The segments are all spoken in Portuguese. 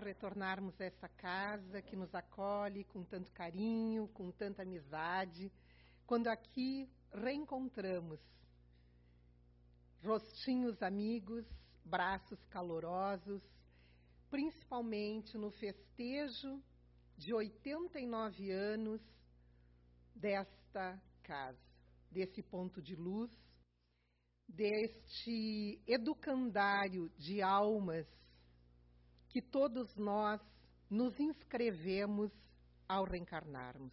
retornarmos a essa casa que nos acolhe com tanto carinho, com tanta amizade, quando aqui reencontramos rostinhos amigos, braços calorosos, principalmente no festejo de 89 anos desta casa, desse ponto de luz, deste educandário de almas que todos nós nos inscrevemos ao reencarnarmos.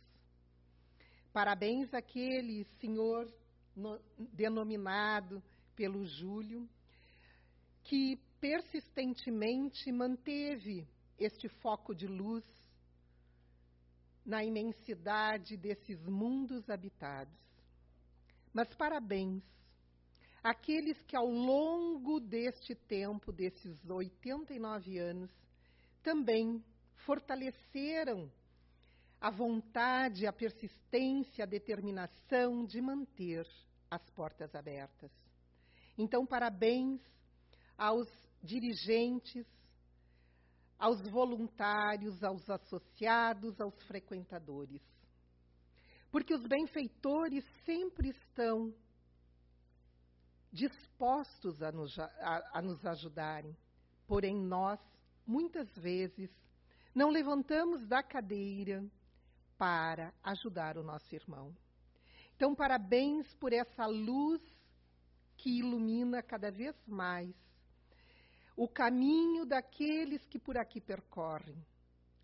Parabéns àquele senhor no, denominado pelo Júlio, que persistentemente manteve este foco de luz na imensidade desses mundos habitados. Mas parabéns àqueles que ao longo deste tempo, desses 89 anos, também fortaleceram a vontade, a persistência, a determinação de manter as portas abertas. Então, parabéns aos dirigentes, aos voluntários, aos associados, aos frequentadores. Porque os benfeitores sempre estão dispostos a nos, a, a nos ajudarem, porém nós, muitas vezes, não levantamos da cadeira para ajudar o nosso irmão. Então, parabéns por essa luz que ilumina cada vez mais o caminho daqueles que por aqui percorrem,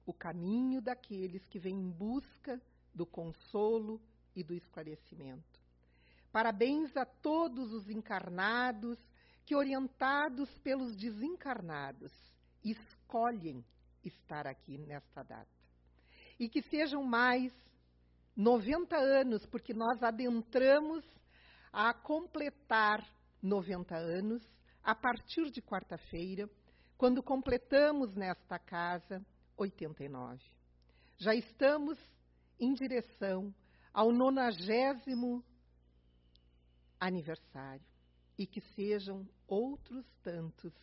o caminho daqueles que vêm em busca do consolo e do esclarecimento. Parabéns a todos os encarnados que, orientados pelos desencarnados, escolhem estar aqui nesta data. E que sejam mais 90 anos, porque nós adentramos a completar 90 anos a partir de quarta-feira, quando completamos nesta casa 89. Já estamos em direção ao nonagésimo aniversário e que sejam outros tantos,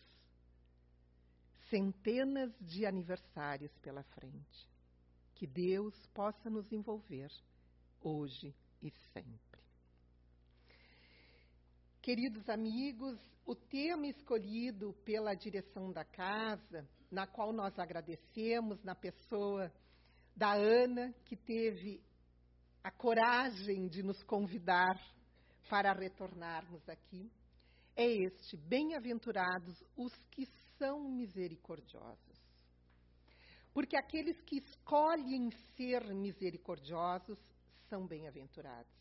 centenas de aniversários pela frente. Que Deus possa nos envolver hoje e sempre. Queridos amigos, o tema escolhido pela direção da casa, na qual nós agradecemos, na pessoa da Ana, que teve a coragem de nos convidar para retornarmos aqui, é este: bem-aventurados os que são misericordiosos. Porque aqueles que escolhem ser misericordiosos são bem-aventurados.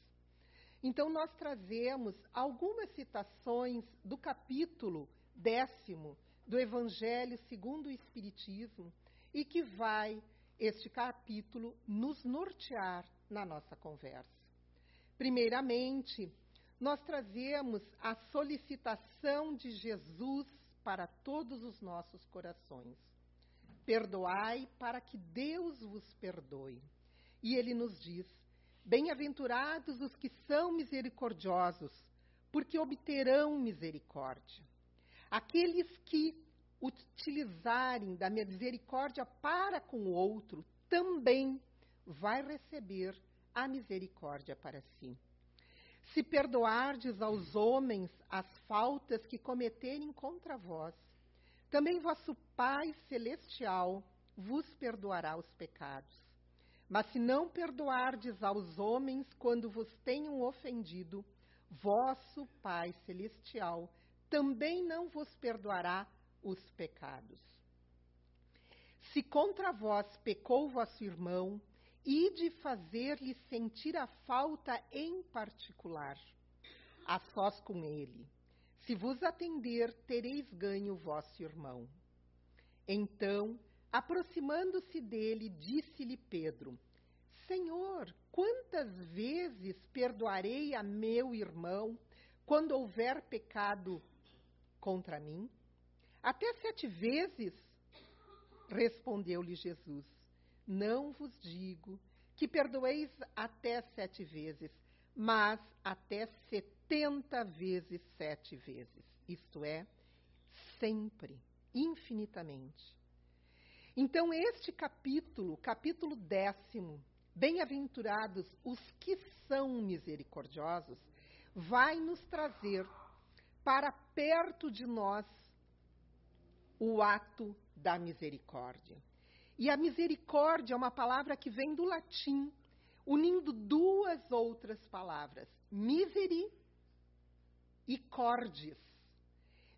Então, nós trazemos algumas citações do capítulo décimo do Evangelho segundo o Espiritismo e que vai, este capítulo, nos nortear na nossa conversa. Primeiramente, nós trazemos a solicitação de Jesus para todos os nossos corações. Perdoai para que Deus vos perdoe. E ele nos diz: Bem-aventurados os que são misericordiosos, porque obterão misericórdia. Aqueles que utilizarem da misericórdia para com o outro, também vai receber a misericórdia para si. Se perdoardes aos homens as faltas que cometerem contra vós, também vosso Pai celestial vos perdoará os pecados. Mas se não perdoardes aos homens quando vos tenham ofendido, vosso Pai Celestial também não vos perdoará os pecados. Se contra vós pecou vosso irmão, ide fazer-lhe sentir a falta em particular, a sós com ele. Se vos atender, tereis ganho vosso irmão. Então, Aproximando-se dele, disse-lhe Pedro: Senhor, quantas vezes perdoarei a meu irmão quando houver pecado contra mim? Até sete vezes? Respondeu-lhe Jesus: Não vos digo que perdoeis até sete vezes, mas até setenta vezes sete vezes. Isto é, sempre, infinitamente. Então, este capítulo, capítulo décimo, Bem-aventurados os que são misericordiosos, vai nos trazer para perto de nós o ato da misericórdia. E a misericórdia é uma palavra que vem do latim, unindo duas outras palavras, miseri e cordis.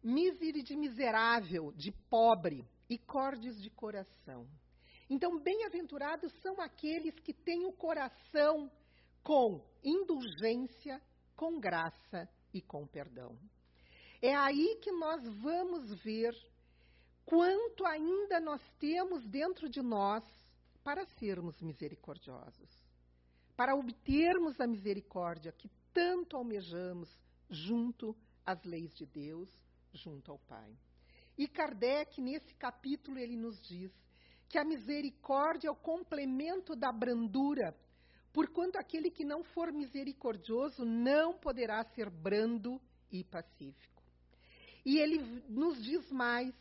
Miseri de miserável, de pobre, e cordis de coração. Então, bem-aventurados são aqueles que têm o coração com indulgência, com graça e com perdão. É aí que nós vamos ver quanto ainda nós temos dentro de nós para sermos misericordiosos, para obtermos a misericórdia que tanto almejamos junto às leis de Deus, junto ao Pai. E Kardec, nesse capítulo, ele nos diz que a misericórdia é o complemento da brandura, porquanto aquele que não for misericordioso não poderá ser brando e pacífico. E ele nos diz mais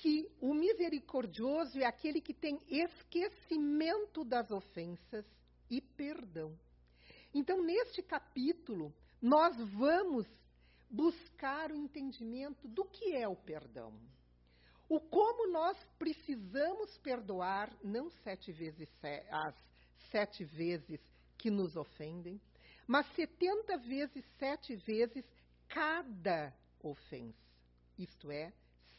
que o misericordioso é aquele que tem esquecimento das ofensas e perdão. Então, neste capítulo, nós vamos buscar o entendimento do que é o perdão. O como nós precisamos perdoar, não sete vezes as sete vezes que nos ofendem, mas setenta vezes sete vezes cada ofensa. Isto é,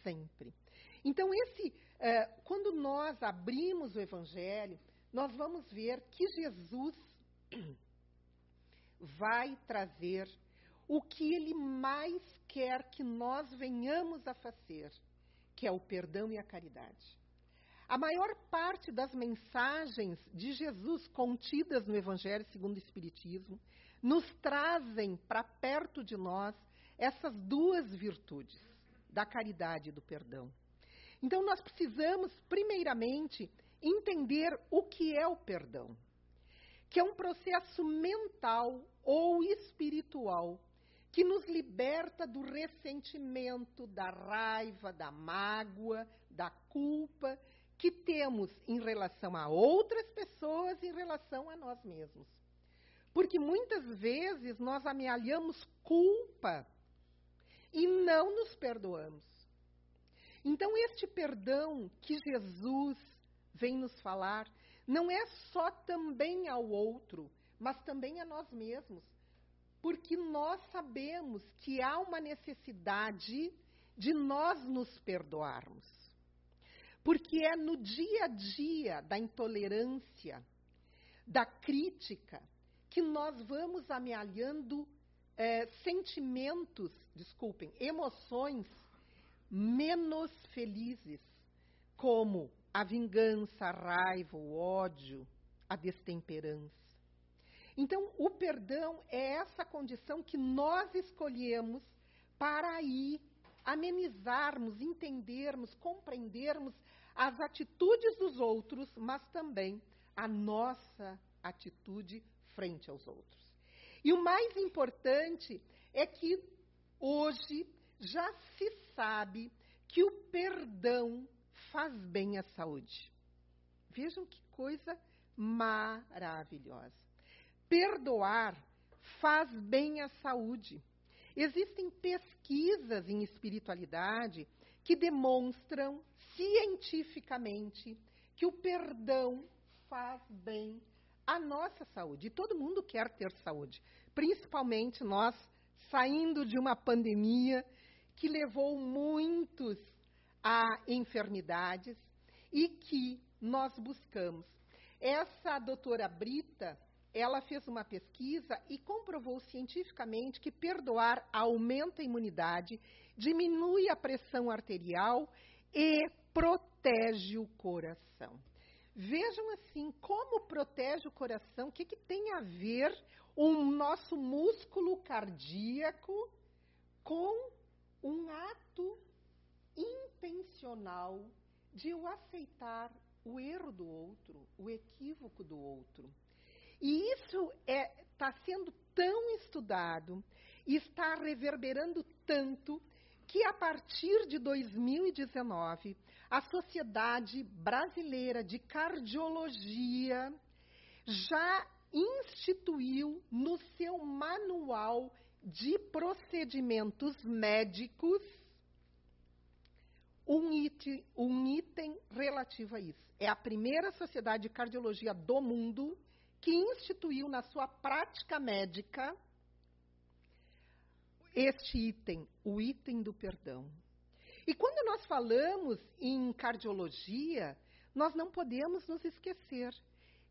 sempre. Então, esse, eh, quando nós abrimos o Evangelho, nós vamos ver que Jesus vai trazer o que ele mais quer que nós venhamos a fazer, que é o perdão e a caridade. A maior parte das mensagens de Jesus contidas no Evangelho segundo o Espiritismo nos trazem para perto de nós essas duas virtudes, da caridade e do perdão. Então, nós precisamos, primeiramente, entender o que é o perdão, que é um processo mental ou espiritual que nos liberta do ressentimento, da raiva, da mágoa, da culpa que temos em relação a outras pessoas, em relação a nós mesmos. Porque muitas vezes nós amealhamos culpa e não nos perdoamos. Então, este perdão que Jesus vem nos falar não é só também ao outro, mas também a nós mesmos porque nós sabemos que há uma necessidade de nós nos perdoarmos. Porque é no dia a dia da intolerância, da crítica, que nós vamos amealhando é, sentimentos, desculpem, emoções menos felizes, como a vingança, a raiva, o ódio, a destemperança. Então, o perdão é essa condição que nós escolhemos para aí amenizarmos, entendermos, compreendermos as atitudes dos outros, mas também a nossa atitude frente aos outros. E o mais importante é que hoje já se sabe que o perdão faz bem à saúde. Vejam que coisa maravilhosa. Perdoar faz bem à saúde. Existem pesquisas em espiritualidade que demonstram cientificamente que o perdão faz bem à nossa saúde. E todo mundo quer ter saúde, principalmente nós saindo de uma pandemia que levou muitos a enfermidades e que nós buscamos. Essa doutora Brita, ela fez uma pesquisa e comprovou cientificamente que perdoar aumenta a imunidade, diminui a pressão arterial e protege o coração. Vejam assim, como protege o coração, o que, que tem a ver o nosso músculo cardíaco com um ato intencional de eu aceitar o erro do outro, o equívoco do outro. E isso está é, tá sendo tão estudado e está reverberando tanto que a partir de 2019 a Sociedade Brasileira de Cardiologia já instituiu no seu manual de procedimentos médicos um item, um item relativo a isso. É a primeira sociedade de cardiologia do mundo que instituiu na sua prática médica este item, o item do perdão. E quando nós falamos em cardiologia, nós não podemos nos esquecer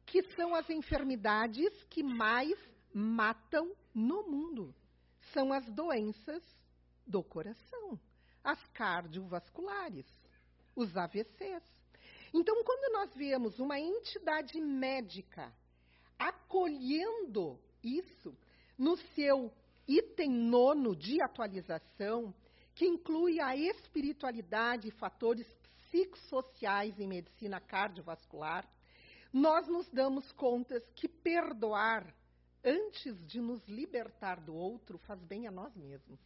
que são as enfermidades que mais matam no mundo. São as doenças do coração, as cardiovasculares, os AVCs. Então, quando nós vemos uma entidade médica acolhendo isso no seu item nono de atualização, que inclui a espiritualidade e fatores psicossociais em medicina cardiovascular, nós nos damos conta que perdoar antes de nos libertar do outro faz bem a nós mesmos.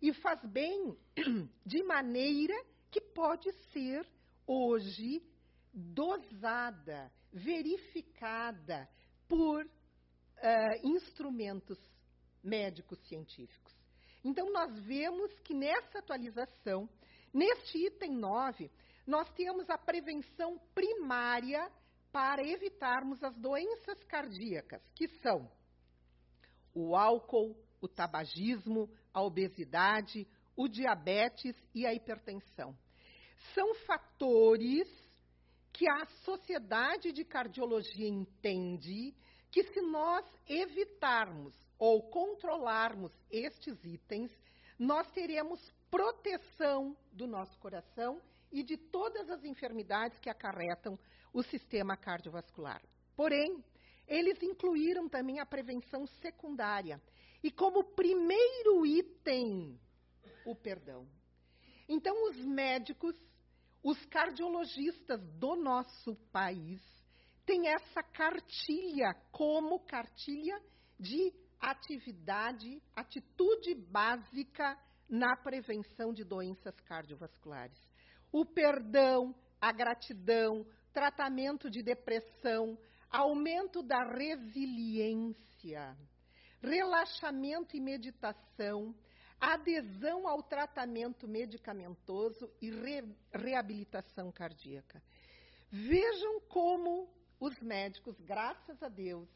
E faz bem de maneira que pode ser hoje dosada, verificada por uh, instrumentos médicos científicos. Então, nós vemos que nessa atualização, neste item 9, nós temos a prevenção primária para evitarmos as doenças cardíacas, que são o álcool, o tabagismo, a obesidade, o diabetes e a hipertensão. São fatores que a Sociedade de Cardiologia entende que se nós evitarmos ou controlarmos estes itens, nós teremos proteção do nosso coração e de todas as enfermidades que acarretam o sistema cardiovascular. Porém, eles incluíram também a prevenção secundária e, como primeiro item, o perdão. Então, os médicos, os cardiologistas do nosso país, têm essa cartilha como cartilha de atividade, atitude básica na prevenção de doenças cardiovasculares. O perdão, a gratidão, tratamento de depressão, aumento da resiliência, relaxamento e meditação, adesão ao tratamento medicamentoso e re reabilitação cardíaca. Vejam como os médicos, graças a Deus,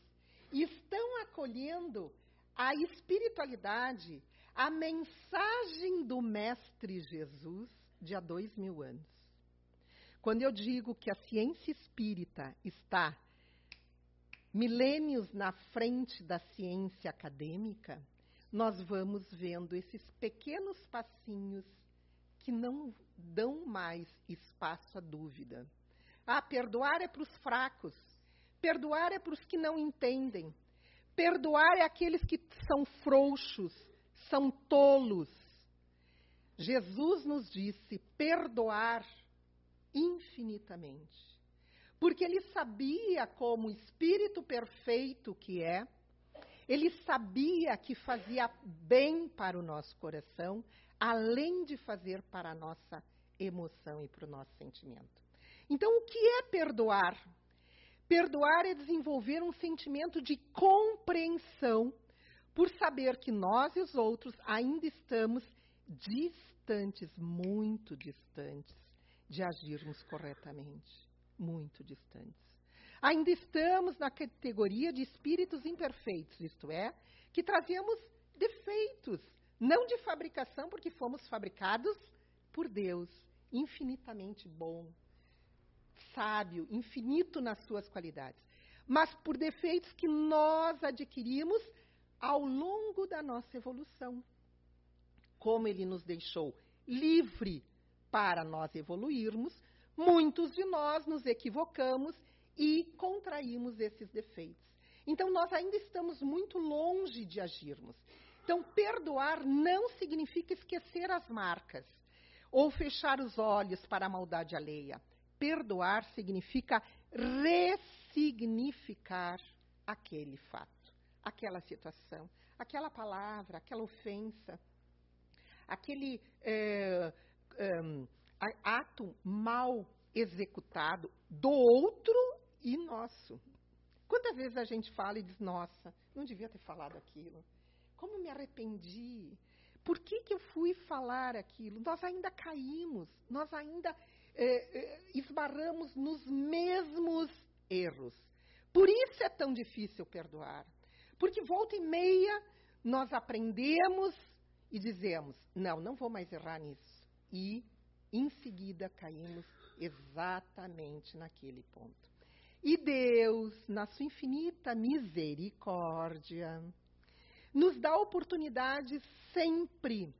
estão acolhendo a espiritualidade, a mensagem do Mestre Jesus de há dois mil anos. Quando eu digo que a ciência espírita está milênios na frente da ciência acadêmica, nós vamos vendo esses pequenos passinhos que não dão mais espaço à dúvida. Ah, perdoar é para os fracos. Perdoar é para os que não entendem. Perdoar é aqueles que são frouxos, são tolos. Jesus nos disse perdoar infinitamente. Porque ele sabia, como espírito perfeito que é, ele sabia que fazia bem para o nosso coração, além de fazer para a nossa emoção e para o nosso sentimento. Então, o que é perdoar? Perdoar é desenvolver um sentimento de compreensão por saber que nós e os outros ainda estamos distantes, muito distantes, de agirmos corretamente. Muito distantes. Ainda estamos na categoria de espíritos imperfeitos, isto é, que trazemos defeitos, não de fabricação, porque fomos fabricados por Deus, infinitamente bom, sábio, infinito nas suas qualidades, mas por defeitos que nós adquirimos ao longo da nossa evolução. Como ele nos deixou livre para nós evoluirmos, muitos de nós nos equivocamos e contraímos esses defeitos. Então, nós ainda estamos muito longe de agirmos. Então, perdoar não significa esquecer as marcas ou fechar os olhos para a maldade alheia. Perdoar significa ressignificar aquele fato, aquela situação, aquela palavra, aquela ofensa, aquele, é, é, ato mal executado do outro e nosso. Quantas vezes a gente fala e diz, nossa, não devia ter falado aquilo. Como me arrependi. Por que, que eu fui falar aquilo? Nós ainda caímos, nós ainda é, é, esbarramos nos mesmos erros. Por isso é tão difícil perdoar. Porque volta e meia nós aprendemos e dizemos: não, não vou mais errar nisso. E em seguida caímos exatamente naquele ponto. E Deus, na sua infinita misericórdia, nos dá a oportunidade sempre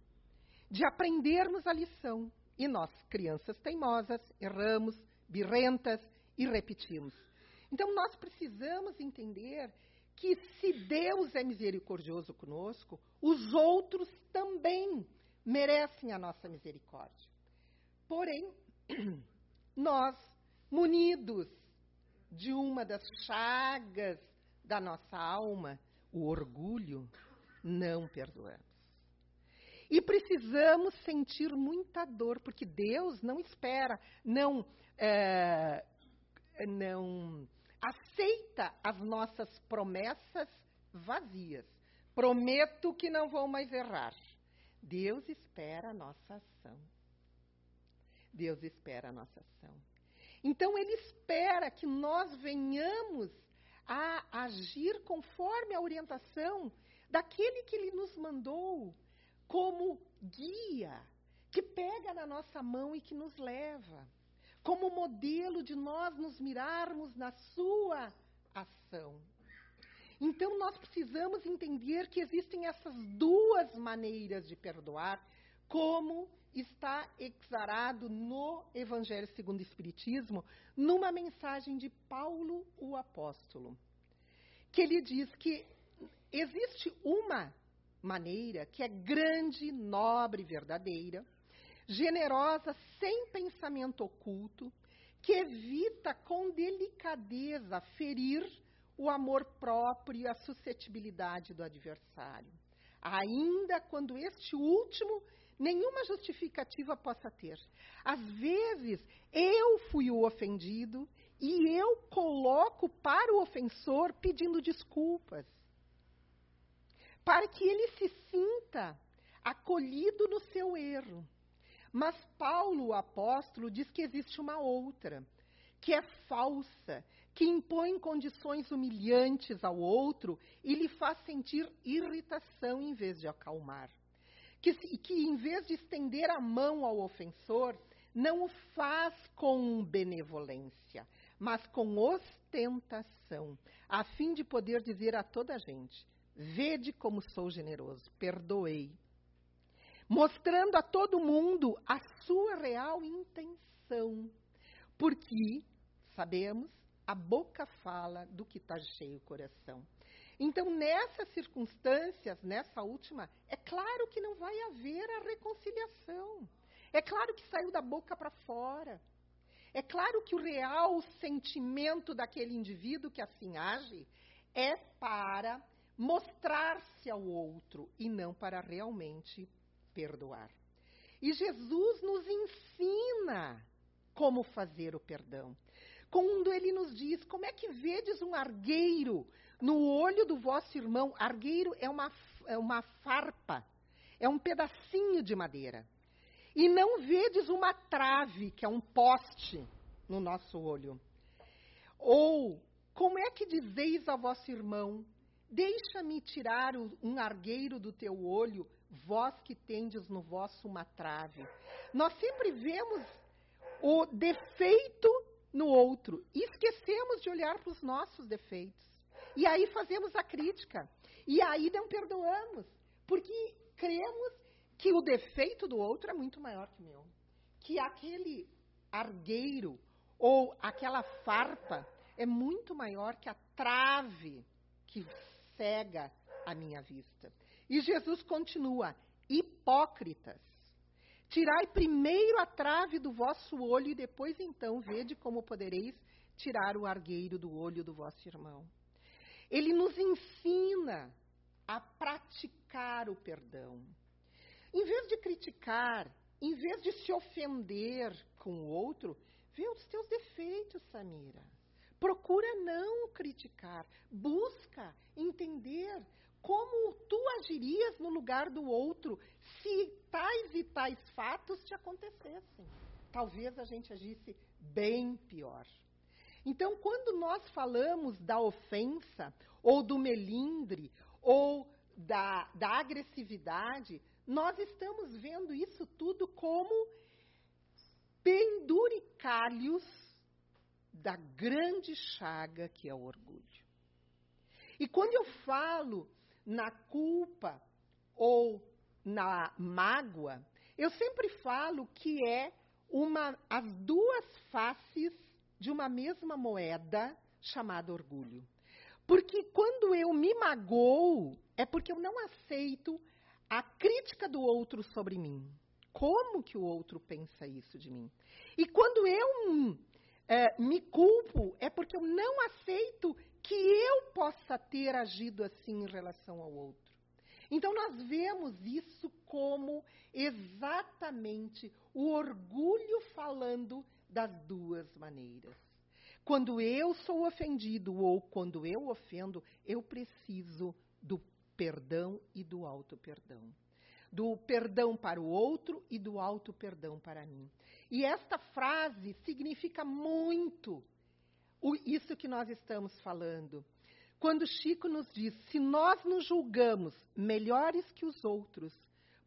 de aprendermos a lição. E nós, crianças teimosas, erramos, birrentas e repetimos. Então nós precisamos entender que se Deus é misericordioso conosco, os outros também merecem a nossa misericórdia. Porém, nós, munidos de uma das chagas da nossa alma, o orgulho, não perdoamos. E precisamos sentir muita dor, porque Deus não espera, não, é, não aceita as nossas promessas vazias. Prometo que não vou mais errar. Deus espera a nossa ação. Deus espera a nossa ação. Então, Ele espera que nós venhamos a agir conforme a orientação daquele que Ele nos mandou como guia, que pega na nossa mão e que nos leva como modelo de nós nos mirarmos na sua ação. Então, nós precisamos entender que existem essas duas maneiras de perdoar, como está exarado no Evangelho segundo o Espiritismo, numa mensagem de Paulo o Apóstolo, que ele diz que existe uma maneira que é grande, nobre, verdadeira, generosa, sem pensamento oculto, que evita com delicadeza ferir o amor próprio e a suscetibilidade do adversário, ainda quando este último nenhuma justificativa possa ter. Às vezes, eu fui o ofendido e eu coloco para o ofensor pedindo desculpas, para que ele se sinta acolhido no seu erro. Mas Paulo, o apóstolo, diz que existe uma outra, que é falsa, que impõe condições humilhantes ao outro e lhe faz sentir irritação em vez de acalmar. Que, que em vez de estender a mão ao ofensor, não o faz com benevolência, mas com ostentação, a fim de poder dizer a toda a gente: Vede como sou generoso, perdoei, mostrando a todo mundo a sua real intenção. Porque, sabemos, a boca fala do que está cheio o coração. Então, nessas circunstâncias, nessa última, é claro que não vai haver a reconciliação. É claro que saiu da boca para fora. É claro que o real sentimento daquele indivíduo que assim age é para mostrar-se ao outro e não para realmente perdoar. E Jesus nos ensina como fazer o perdão. Quando ele nos diz: Como é que vedes um argueiro no olho do vosso irmão? Argueiro é uma, é uma farpa, é um pedacinho de madeira. E não vedes uma trave, que é um poste, no nosso olho. Ou, como é que dizeis ao vosso irmão: Deixa-me tirar um argueiro do teu olho, vós que tendes no vosso uma trave. Nós sempre vemos o defeito no outro e esquecemos de olhar para os nossos defeitos. E aí fazemos a crítica. E aí não perdoamos. Porque cremos que o defeito do outro é muito maior que o meu. Que aquele argueiro ou aquela farpa é muito maior que a trave que cega a minha vista. E Jesus continua: hipócritas. Tirai primeiro a trave do vosso olho e depois então vede como podereis tirar o argueiro do olho do vosso irmão. Ele nos ensina a praticar o perdão. Em vez de criticar, em vez de se ofender com o outro, vê os teus defeitos, Samira. Procura não criticar, busca entender como tu agirias no lugar do outro se tais e tais fatos te acontecessem. Talvez a gente agisse bem pior. Então, quando nós falamos da ofensa, ou do melindre, ou da, da agressividade, nós estamos vendo isso tudo como penduricalhos da grande chaga que é o orgulho. E quando eu falo na culpa ou na mágoa, eu sempre falo que é uma, as duas faces de uma mesma moeda chamada orgulho. Porque quando eu me magoo, é porque eu não aceito a crítica do outro sobre mim. Como que o outro pensa isso de mim? E quando eu é, me culpo, é porque eu não aceito que eu possa ter agido assim em relação ao outro. Então, nós vemos isso como exatamente o orgulho falando das duas maneiras. Quando eu sou ofendido ou quando eu ofendo, eu preciso do perdão e do auto-perdão. Do perdão para o outro e do auto-perdão para mim. E esta frase significa muito isso que nós estamos falando. Quando Chico nos diz: se nós nos julgamos melhores que os outros,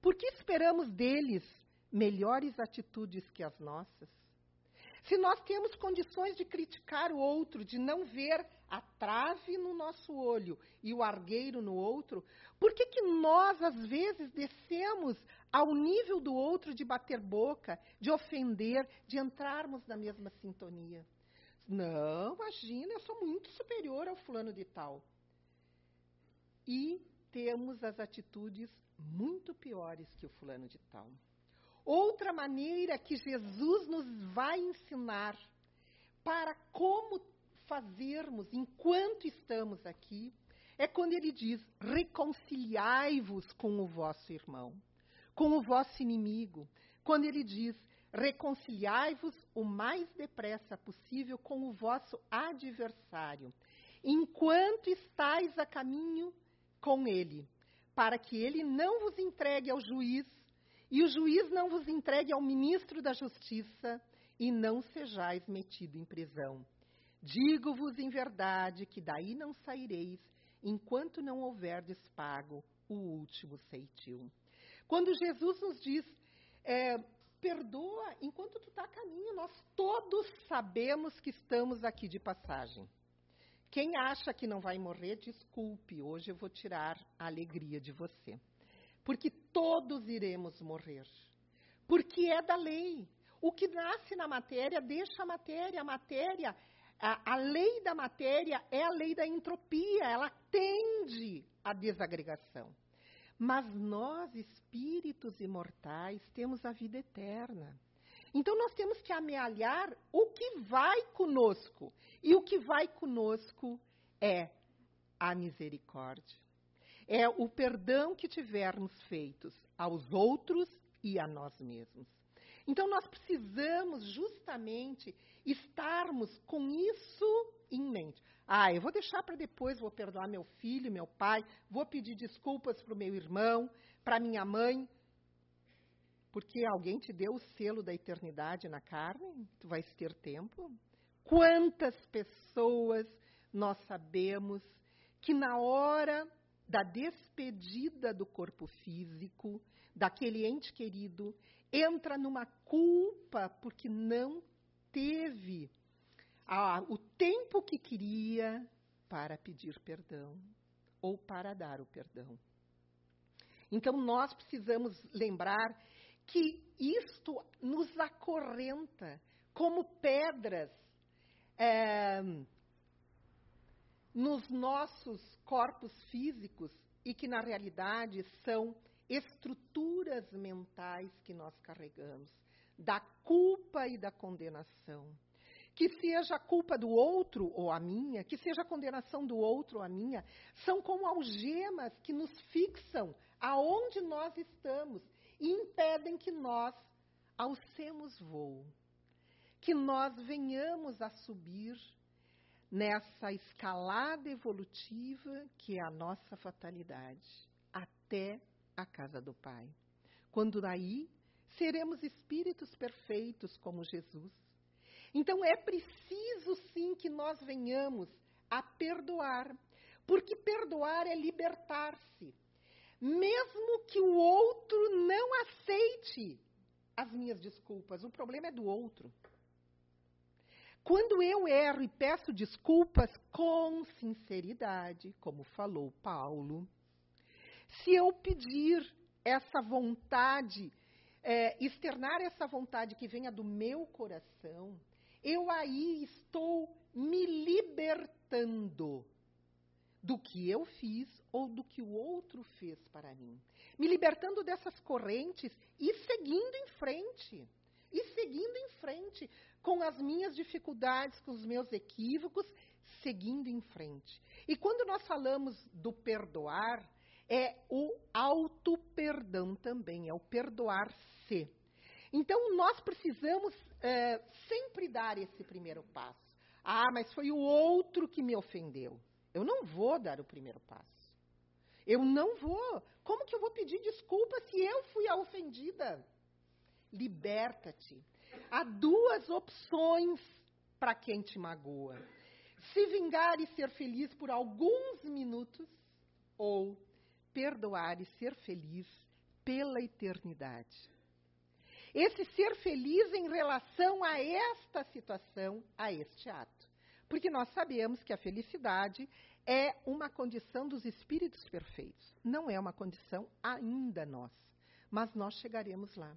por que esperamos deles melhores atitudes que as nossas? Se nós temos condições de criticar o outro, de não ver a trave no nosso olho e o argueiro no outro, por que, que nós, às vezes, descemos ao nível do outro de bater boca, de ofender, de entrarmos na mesma sintonia? Não, imagina, eu sou muito superior ao fulano de tal. E temos as atitudes muito piores que o fulano de tal. Outra maneira que Jesus nos vai ensinar para como fazermos enquanto estamos aqui é quando ele diz: reconciliai-vos com o vosso irmão, com o vosso inimigo. Quando ele diz: reconciliai-vos o mais depressa possível com o vosso adversário, enquanto estáis a caminho com ele, para que ele não vos entregue ao juiz e o juiz não vos entregue ao ministro da justiça, e não sejais metido em prisão. Digo-vos em verdade que daí não saireis, enquanto não houverdes pago o último ceitil. Quando Jesus nos diz, é, perdoa enquanto tu está a caminho, nós todos sabemos que estamos aqui de passagem. Quem acha que não vai morrer, desculpe, hoje eu vou tirar a alegria de você porque todos iremos morrer. Porque é da lei. O que nasce na matéria deixa a matéria. A matéria, a, a lei da matéria é a lei da entropia, ela tende à desagregação. Mas nós, espíritos imortais, temos a vida eterna. Então nós temos que amealhar o que vai conosco. E o que vai conosco é a misericórdia é o perdão que tivermos feitos aos outros e a nós mesmos. Então, nós precisamos justamente estarmos com isso em mente. Ah, eu vou deixar para depois, vou perdoar meu filho, meu pai, vou pedir desculpas para o meu irmão, para minha mãe, porque alguém te deu o selo da eternidade na carne, tu vais ter tempo. Quantas pessoas nós sabemos que na hora da despedida do corpo físico, daquele ente querido, entra numa culpa porque não teve ah, o tempo que queria para pedir perdão ou para dar o perdão. Então nós precisamos lembrar que isto nos acorrenta como pedras é, nos nossos corpos físicos e que, na realidade, são estruturas mentais que nós carregamos, da culpa e da condenação. Que seja a culpa do outro ou a minha, que seja a condenação do outro ou a minha, são como algemas que nos fixam aonde nós estamos e impedem que nós alcemos voo, que nós venhamos a subir nessa escalada evolutiva que é a nossa fatalidade, até a casa do Pai. Quando daí seremos espíritos perfeitos como Jesus. Então é preciso sim que nós venhamos a perdoar, porque perdoar é libertar-se. Mesmo que o outro não aceite as minhas desculpas, o problema é do outro. Quando eu erro e peço desculpas com sinceridade, como falou Paulo, se eu pedir essa vontade, é, externar essa vontade que venha do meu coração, eu aí estou me libertando do que eu fiz ou do que o outro fez para mim. Me libertando dessas correntes e seguindo em frente. E seguindo em frente com as minhas dificuldades, com os meus equívocos, seguindo em frente. E quando nós falamos do perdoar, é o auto-perdão também, é o perdoar-se. Então, nós precisamos é, sempre dar esse primeiro passo. Ah, mas foi o outro que me ofendeu. Eu não vou dar o primeiro passo. Eu não vou. Como que eu vou pedir desculpa se eu fui a ofendida? Liberta-te. Há duas opções para quem te magoa: se vingar e ser feliz por alguns minutos, ou perdoar e ser feliz pela eternidade. Esse ser feliz em relação a esta situação, a este ato. Porque nós sabemos que a felicidade é uma condição dos espíritos perfeitos, não é uma condição ainda nossa, mas nós chegaremos lá.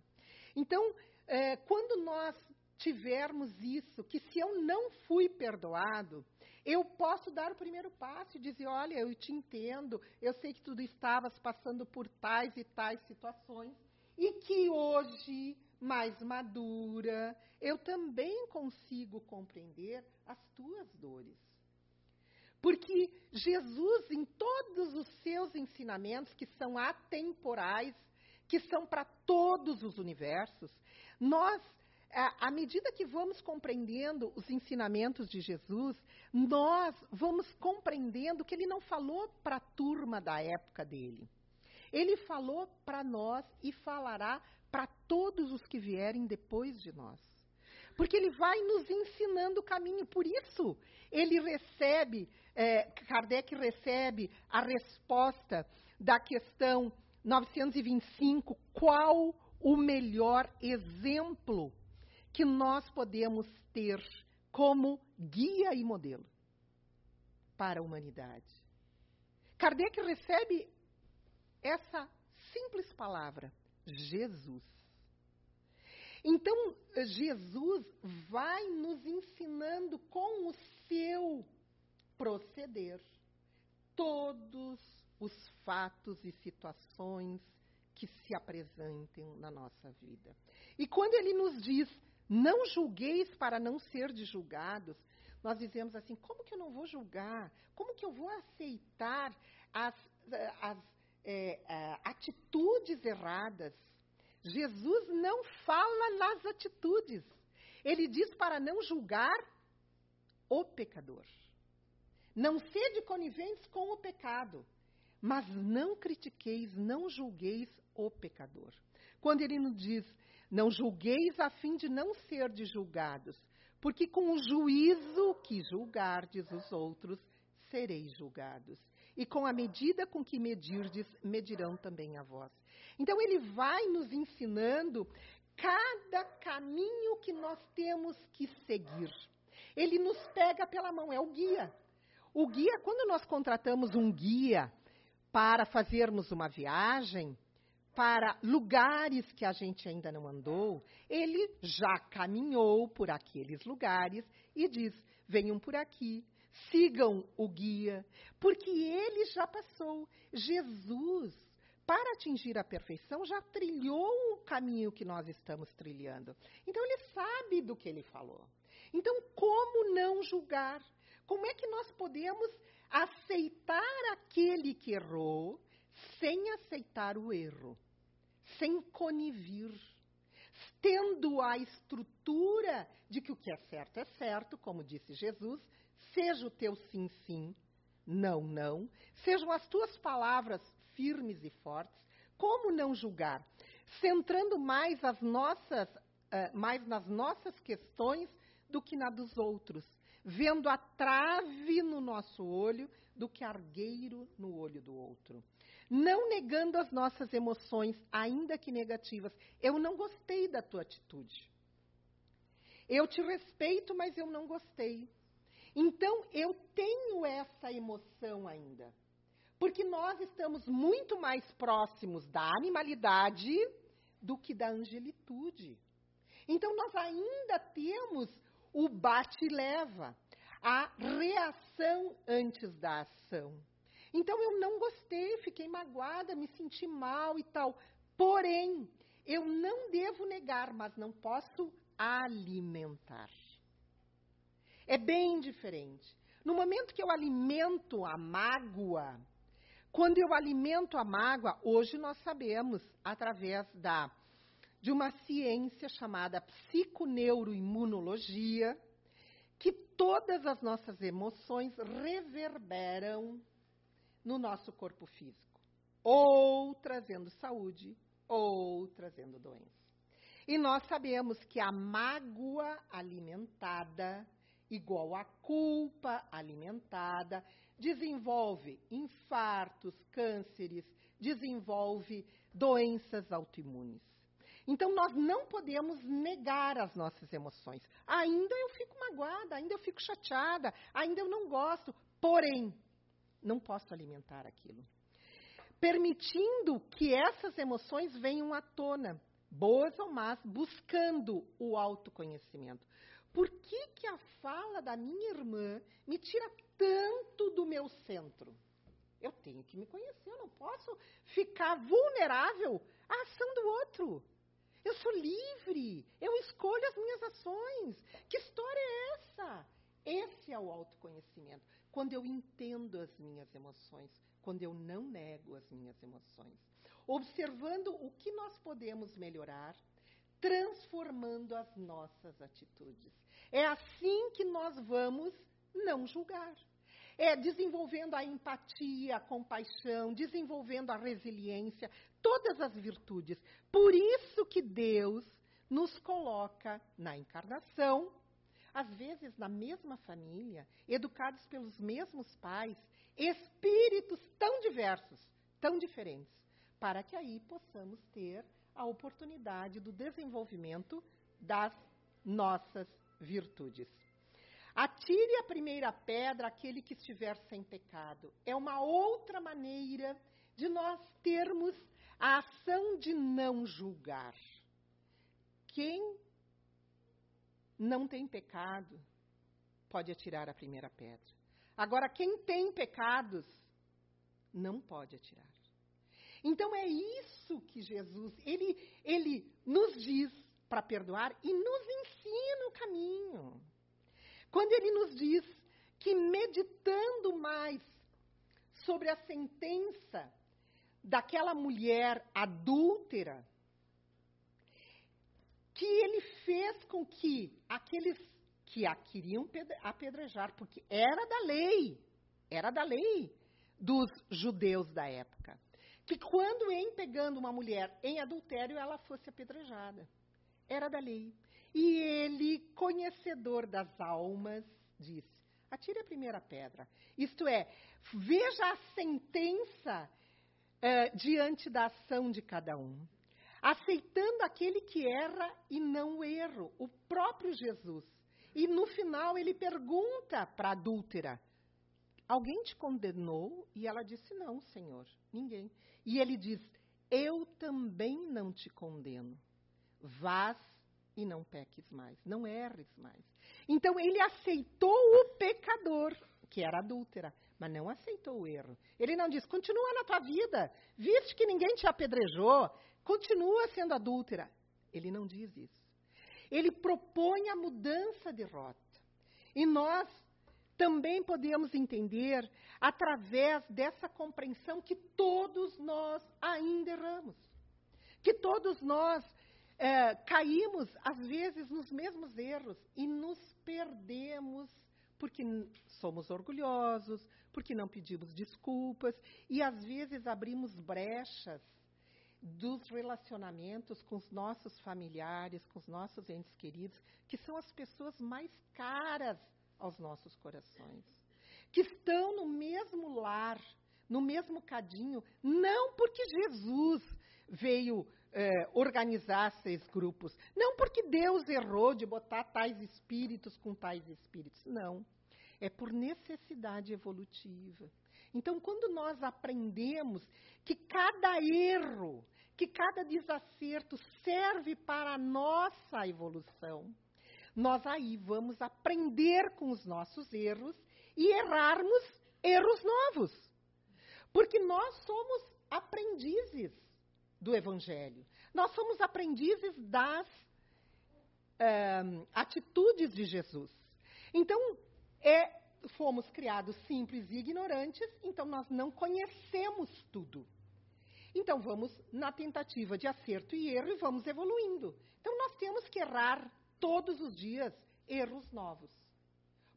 Então, é, quando nós tivermos isso, que se eu não fui perdoado, eu posso dar o primeiro passo e dizer: olha, eu te entendo, eu sei que tu estavas passando por tais e tais situações, e que hoje, mais madura, eu também consigo compreender as tuas dores. Porque Jesus, em todos os seus ensinamentos, que são atemporais, que são para todos os universos, nós, à medida que vamos compreendendo os ensinamentos de Jesus, nós vamos compreendendo que ele não falou para a turma da época dele. Ele falou para nós e falará para todos os que vierem depois de nós. Porque ele vai nos ensinando o caminho. Por isso, ele recebe, é, Kardec recebe a resposta da questão 925, qual o melhor exemplo que nós podemos ter como guia e modelo para a humanidade? Kardec recebe essa simples palavra, Jesus. Então, Jesus vai nos ensinando com o seu proceder todos os fatos e situações que se apresentem na nossa vida. E quando ele nos diz, não julgueis para não ser julgados, nós dizemos assim: como que eu não vou julgar? Como que eu vou aceitar as, as é, é, atitudes erradas? Jesus não fala nas atitudes. Ele diz para não julgar o pecador. Não sede coniventes com o pecado. Mas não critiqueis, não julgueis o pecador. Quando ele nos diz, não julgueis a fim de não ser de julgados, porque com o juízo que julgardes os outros, sereis julgados. E com a medida com que medirdes, medirão também a vós. Então ele vai nos ensinando cada caminho que nós temos que seguir. Ele nos pega pela mão, é o guia. O guia, quando nós contratamos um guia para fazermos uma viagem para lugares que a gente ainda não andou, ele já caminhou por aqueles lugares e diz: venham por aqui, sigam o guia, porque ele já passou. Jesus, para atingir a perfeição, já trilhou o caminho que nós estamos trilhando. Então, ele sabe do que ele falou. Então, como não julgar? Como é que nós podemos aceitar aquele que errou sem aceitar o erro, sem conivir, tendo a estrutura de que o que é certo é certo, como disse Jesus, seja o teu sim, sim, não, não, sejam as tuas palavras firmes e fortes, como não julgar? Centrando mais as nossas, uh, mais nas nossas questões do que na dos outros, vendo a trave no nosso olho do que argueiro no olho do outro. Não negando as nossas emoções, ainda que negativas. Eu não gostei da tua atitude. Eu te respeito, mas eu não gostei. Então, eu tenho essa emoção ainda. Porque nós estamos muito mais próximos da animalidade do que da angelitude. Então, nós ainda temos o bate-leva, a reação antes da ação. Então, eu não gostei, fiquei magoada, me senti mal e tal. Porém, eu não devo negar, mas não posso alimentar. É bem diferente. No momento que eu alimento a mágoa, quando eu alimento a mágoa, hoje nós sabemos, através da, de uma ciência chamada psiconeuroimunologia, que todas as nossas emoções reverberam no nosso corpo físico, ou trazendo saúde, ou trazendo doença. E nós sabemos que a mágoa alimentada, igual a culpa alimentada, desenvolve infartos, cânceres, desenvolve doenças autoimunes. Então, nós não podemos negar as nossas emoções. Ainda eu fico magoada, ainda eu fico chateada, ainda eu não gosto, porém, não posso alimentar aquilo. Permitindo que essas emoções venham à tona, boas ou más, buscando o autoconhecimento. Por que, que a fala da minha irmã me tira tanto do meu centro? Eu tenho que me conhecer, eu não posso ficar vulnerável à ação do outro. Eu sou livre, eu escolho as minhas ações. Que história é essa? Esse é o autoconhecimento. Quando eu entendo as minhas emoções, quando eu não nego as minhas emoções. Observando o que nós podemos melhorar, transformando as nossas atitudes. É assim que nós vamos não julgar. É desenvolvendo a empatia, a compaixão, desenvolvendo a resiliência, todas as virtudes. Por isso que Deus nos coloca na encarnação, às vezes na mesma família, educados pelos mesmos pais, espíritos tão diversos, tão diferentes, para que aí possamos ter a oportunidade do desenvolvimento das nossas virtudes. Atire a primeira pedra aquele que estiver sem pecado. É uma outra maneira de nós termos a ação de não julgar. Quem não tem pecado pode atirar a primeira pedra. Agora, quem tem pecados não pode atirar. Então é isso que Jesus, ele, ele nos diz para perdoar e nos ensina o caminho. Quando ele nos diz que meditando mais sobre a sentença daquela mulher adúltera, que ele fez com que aqueles que a queriam apedrejar, porque era da lei, era da lei dos judeus da época que quando em pegando uma mulher em adultério, ela fosse apedrejada. Era da lei. E ele, conhecedor das almas, disse: atire a primeira pedra. Isto é, veja a sentença uh, diante da ação de cada um. Aceitando aquele que erra e não o erro, o próprio Jesus. E no final ele pergunta para a adúltera: Alguém te condenou? E ela disse: Não, Senhor, ninguém. E ele diz: Eu também não te condeno. Vás e não peques mais, não erres mais. Então ele aceitou o pecador, que era adúltera, mas não aceitou o erro. Ele não diz: continua na tua vida, viste que ninguém te apedrejou, continua sendo adúltera. Ele não diz isso. Ele propõe a mudança de rota. E nós também podemos entender através dessa compreensão que todos nós ainda erramos. Que todos nós é, caímos, às vezes, nos mesmos erros e nos perdemos porque somos orgulhosos, porque não pedimos desculpas e, às vezes, abrimos brechas dos relacionamentos com os nossos familiares, com os nossos entes queridos, que são as pessoas mais caras aos nossos corações, que estão no mesmo lar, no mesmo cadinho, não porque Jesus veio é, organizar seis grupos, não porque Deus errou de botar tais espíritos com tais espíritos, não. É por necessidade evolutiva. Então, quando nós aprendemos que cada erro, que cada desacerto serve para a nossa evolução, nós aí vamos aprender com os nossos erros e errarmos erros novos. Porque nós somos aprendizes do Evangelho. Nós somos aprendizes das uh, atitudes de Jesus. Então, é, fomos criados simples e ignorantes, então nós não conhecemos tudo. Então, vamos na tentativa de acerto e erro e vamos evoluindo. Então, nós temos que errar todos os dias erros novos.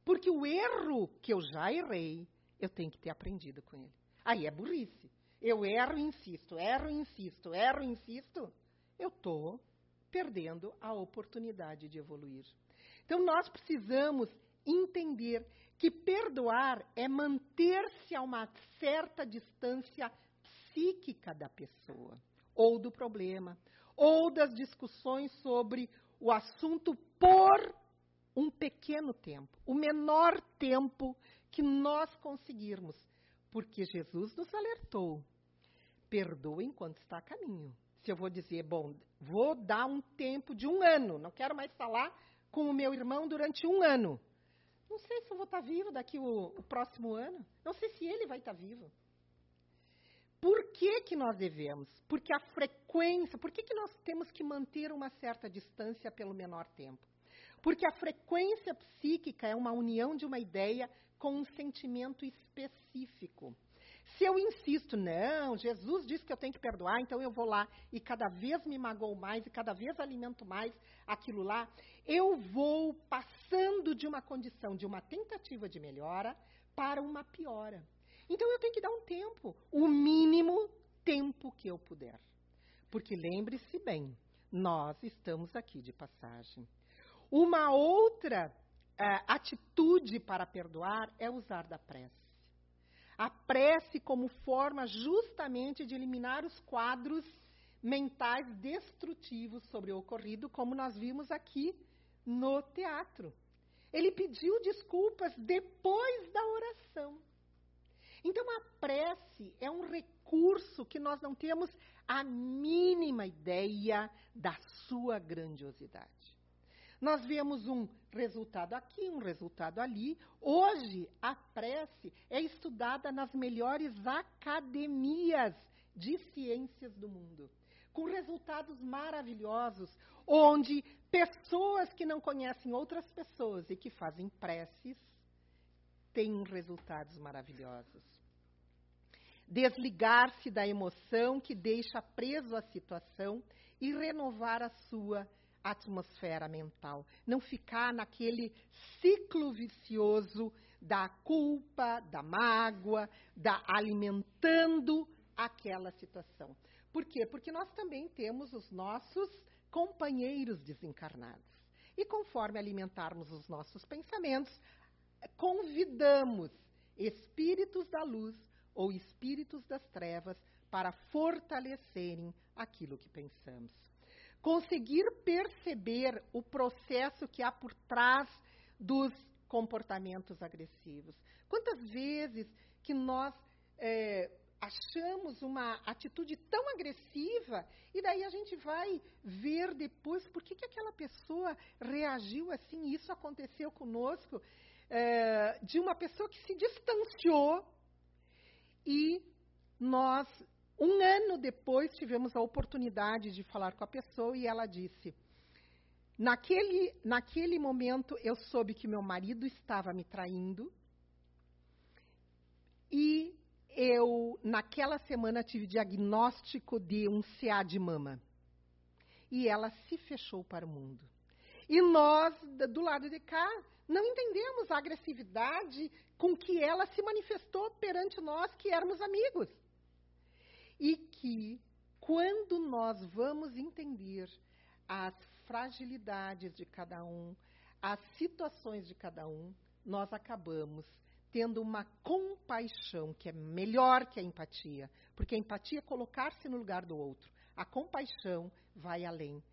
Porque o erro que eu já errei, eu tenho que ter aprendido com ele. Aí é burrice. Eu erro e insisto, erro e insisto, erro e insisto. Eu estou perdendo a oportunidade de evoluir. Então, nós precisamos entender que perdoar é manter-se a uma certa distância psíquica da pessoa, ou do problema, ou das discussões sobre o assunto por um pequeno tempo, o menor tempo que nós conseguirmos porque Jesus nos alertou. Perdoa enquanto está a caminho. Se eu vou dizer, bom, vou dar um tempo de um ano, não quero mais falar com o meu irmão durante um ano. Não sei se eu vou estar vivo daqui o, o próximo ano. Não sei se ele vai estar vivo. Por que, que nós devemos? Porque a frequência, por que, que nós temos que manter uma certa distância pelo menor tempo? Porque a frequência psíquica é uma união de uma ideia com um sentimento específico. Se eu insisto, não, Jesus disse que eu tenho que perdoar, então eu vou lá e cada vez me magoo mais e cada vez alimento mais aquilo lá, eu vou passando de uma condição, de uma tentativa de melhora, para uma piora. Então eu tenho que dar um tempo, o mínimo tempo que eu puder. Porque lembre-se bem, nós estamos aqui de passagem. Uma outra uh, atitude para perdoar é usar da prece. A prece como forma justamente de eliminar os quadros mentais destrutivos sobre o ocorrido, como nós vimos aqui no teatro. Ele pediu desculpas depois da oração. Então, a prece é um recurso que nós não temos a mínima ideia da sua grandiosidade. Nós vemos um resultado aqui, um resultado ali. Hoje, a prece é estudada nas melhores academias de ciências do mundo, com resultados maravilhosos, onde pessoas que não conhecem outras pessoas e que fazem preces têm resultados maravilhosos. Desligar-se da emoção que deixa preso a situação e renovar a sua atmosfera mental. Não ficar naquele ciclo vicioso da culpa, da mágoa, da alimentando aquela situação. Por quê? Porque nós também temos os nossos companheiros desencarnados. E conforme alimentarmos os nossos pensamentos, convidamos espíritos da luz ou espíritos das trevas para fortalecerem aquilo que pensamos conseguir perceber o processo que há por trás dos comportamentos agressivos. Quantas vezes que nós é, achamos uma atitude tão agressiva e daí a gente vai ver depois por que, que aquela pessoa reagiu assim. Isso aconteceu conosco é, de uma pessoa que se distanciou e nós um ano depois, tivemos a oportunidade de falar com a pessoa e ela disse: naquele, naquele momento, eu soube que meu marido estava me traindo e eu, naquela semana, tive diagnóstico de um CA de mama. e ela se fechou para o mundo. E nós, do lado de cá, não entendemos a agressividade com que ela se manifestou perante nós que éramos amigos. E que, quando nós vamos entender as fragilidades de cada um, as situações de cada um, nós acabamos tendo uma compaixão que é melhor que a empatia, porque a empatia é colocar-se no lugar do outro. A compaixão vai além.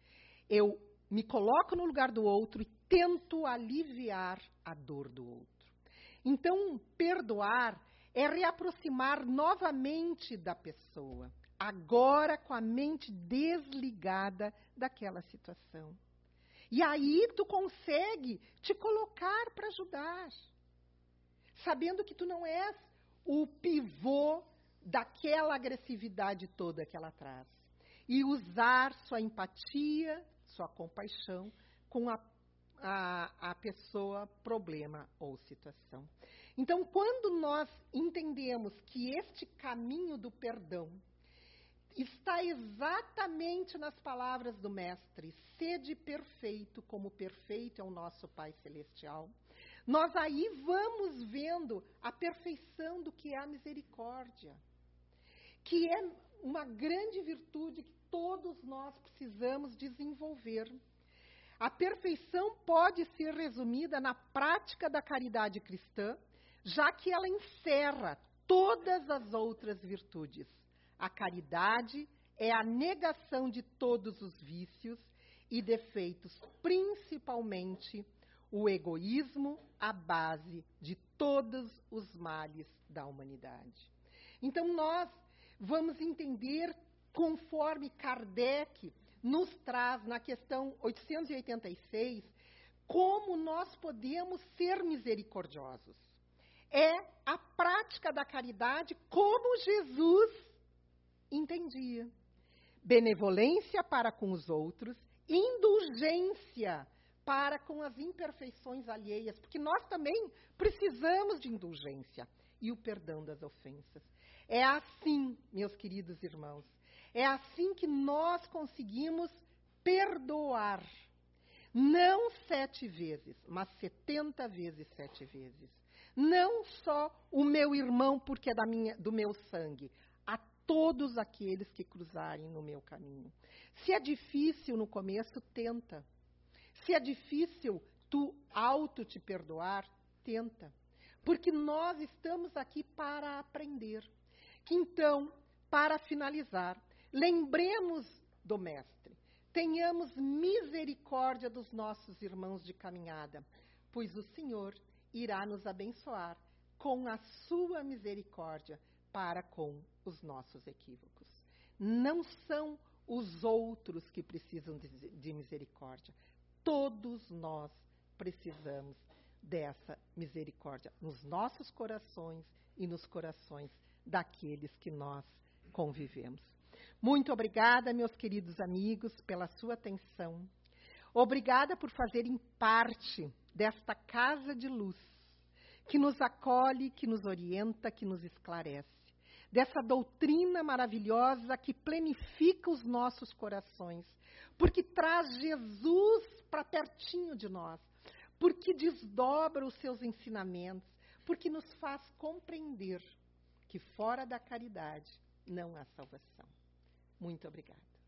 Eu me coloco no lugar do outro e tento aliviar a dor do outro. Então, perdoar é reaproximar novamente da pessoa, agora com a mente desligada daquela situação. E aí tu consegue te colocar para ajudar, sabendo que tu não és o pivô daquela agressividade toda que ela traz. E usar sua empatia, sua compaixão com a, a, a pessoa, problema ou situação. Então, quando nós entendemos que este caminho do perdão está exatamente nas palavras do Mestre: sede perfeito, como perfeito é o nosso Pai Celestial. Nós aí vamos vendo a perfeição do que é a misericórdia, que é uma grande virtude que todos nós precisamos desenvolver. A perfeição pode ser resumida na prática da caridade cristã, já que ela encerra todas as outras virtudes. A caridade é a negação de todos os vícios e defeitos, principalmente o egoísmo, a base de todos os males da humanidade. Então, nós vamos entender, conforme Kardec nos traz na questão 886, como nós podemos ser misericordiosos. É a prática da caridade como Jesus entendia. Benevolência para com os outros, indulgência para com as imperfeições alheias, porque nós também precisamos de indulgência e o perdão das ofensas. É assim, meus queridos irmãos, é assim que nós conseguimos perdoar. Não sete vezes, mas setenta vezes sete vezes. Não só o meu irmão, porque é da minha, do meu sangue, todos aqueles que cruzarem no meu caminho. Se é difícil no começo, tenta. Se é difícil tu auto te perdoar, tenta. Porque nós estamos aqui para aprender. Que então, para finalizar, lembremos do mestre. Tenhamos misericórdia dos nossos irmãos de caminhada, pois o Senhor irá nos abençoar com a sua misericórdia para com os nossos equívocos. Não são os outros que precisam de, de misericórdia. Todos nós precisamos dessa misericórdia nos nossos corações e nos corações daqueles que nós convivemos. Muito obrigada, meus queridos amigos, pela sua atenção. Obrigada por fazerem parte desta casa de luz que nos acolhe, que nos orienta, que nos esclarece dessa doutrina maravilhosa que plenifica os nossos corações, porque traz Jesus para pertinho de nós, porque desdobra os seus ensinamentos, porque nos faz compreender que fora da caridade não há salvação. Muito obrigada.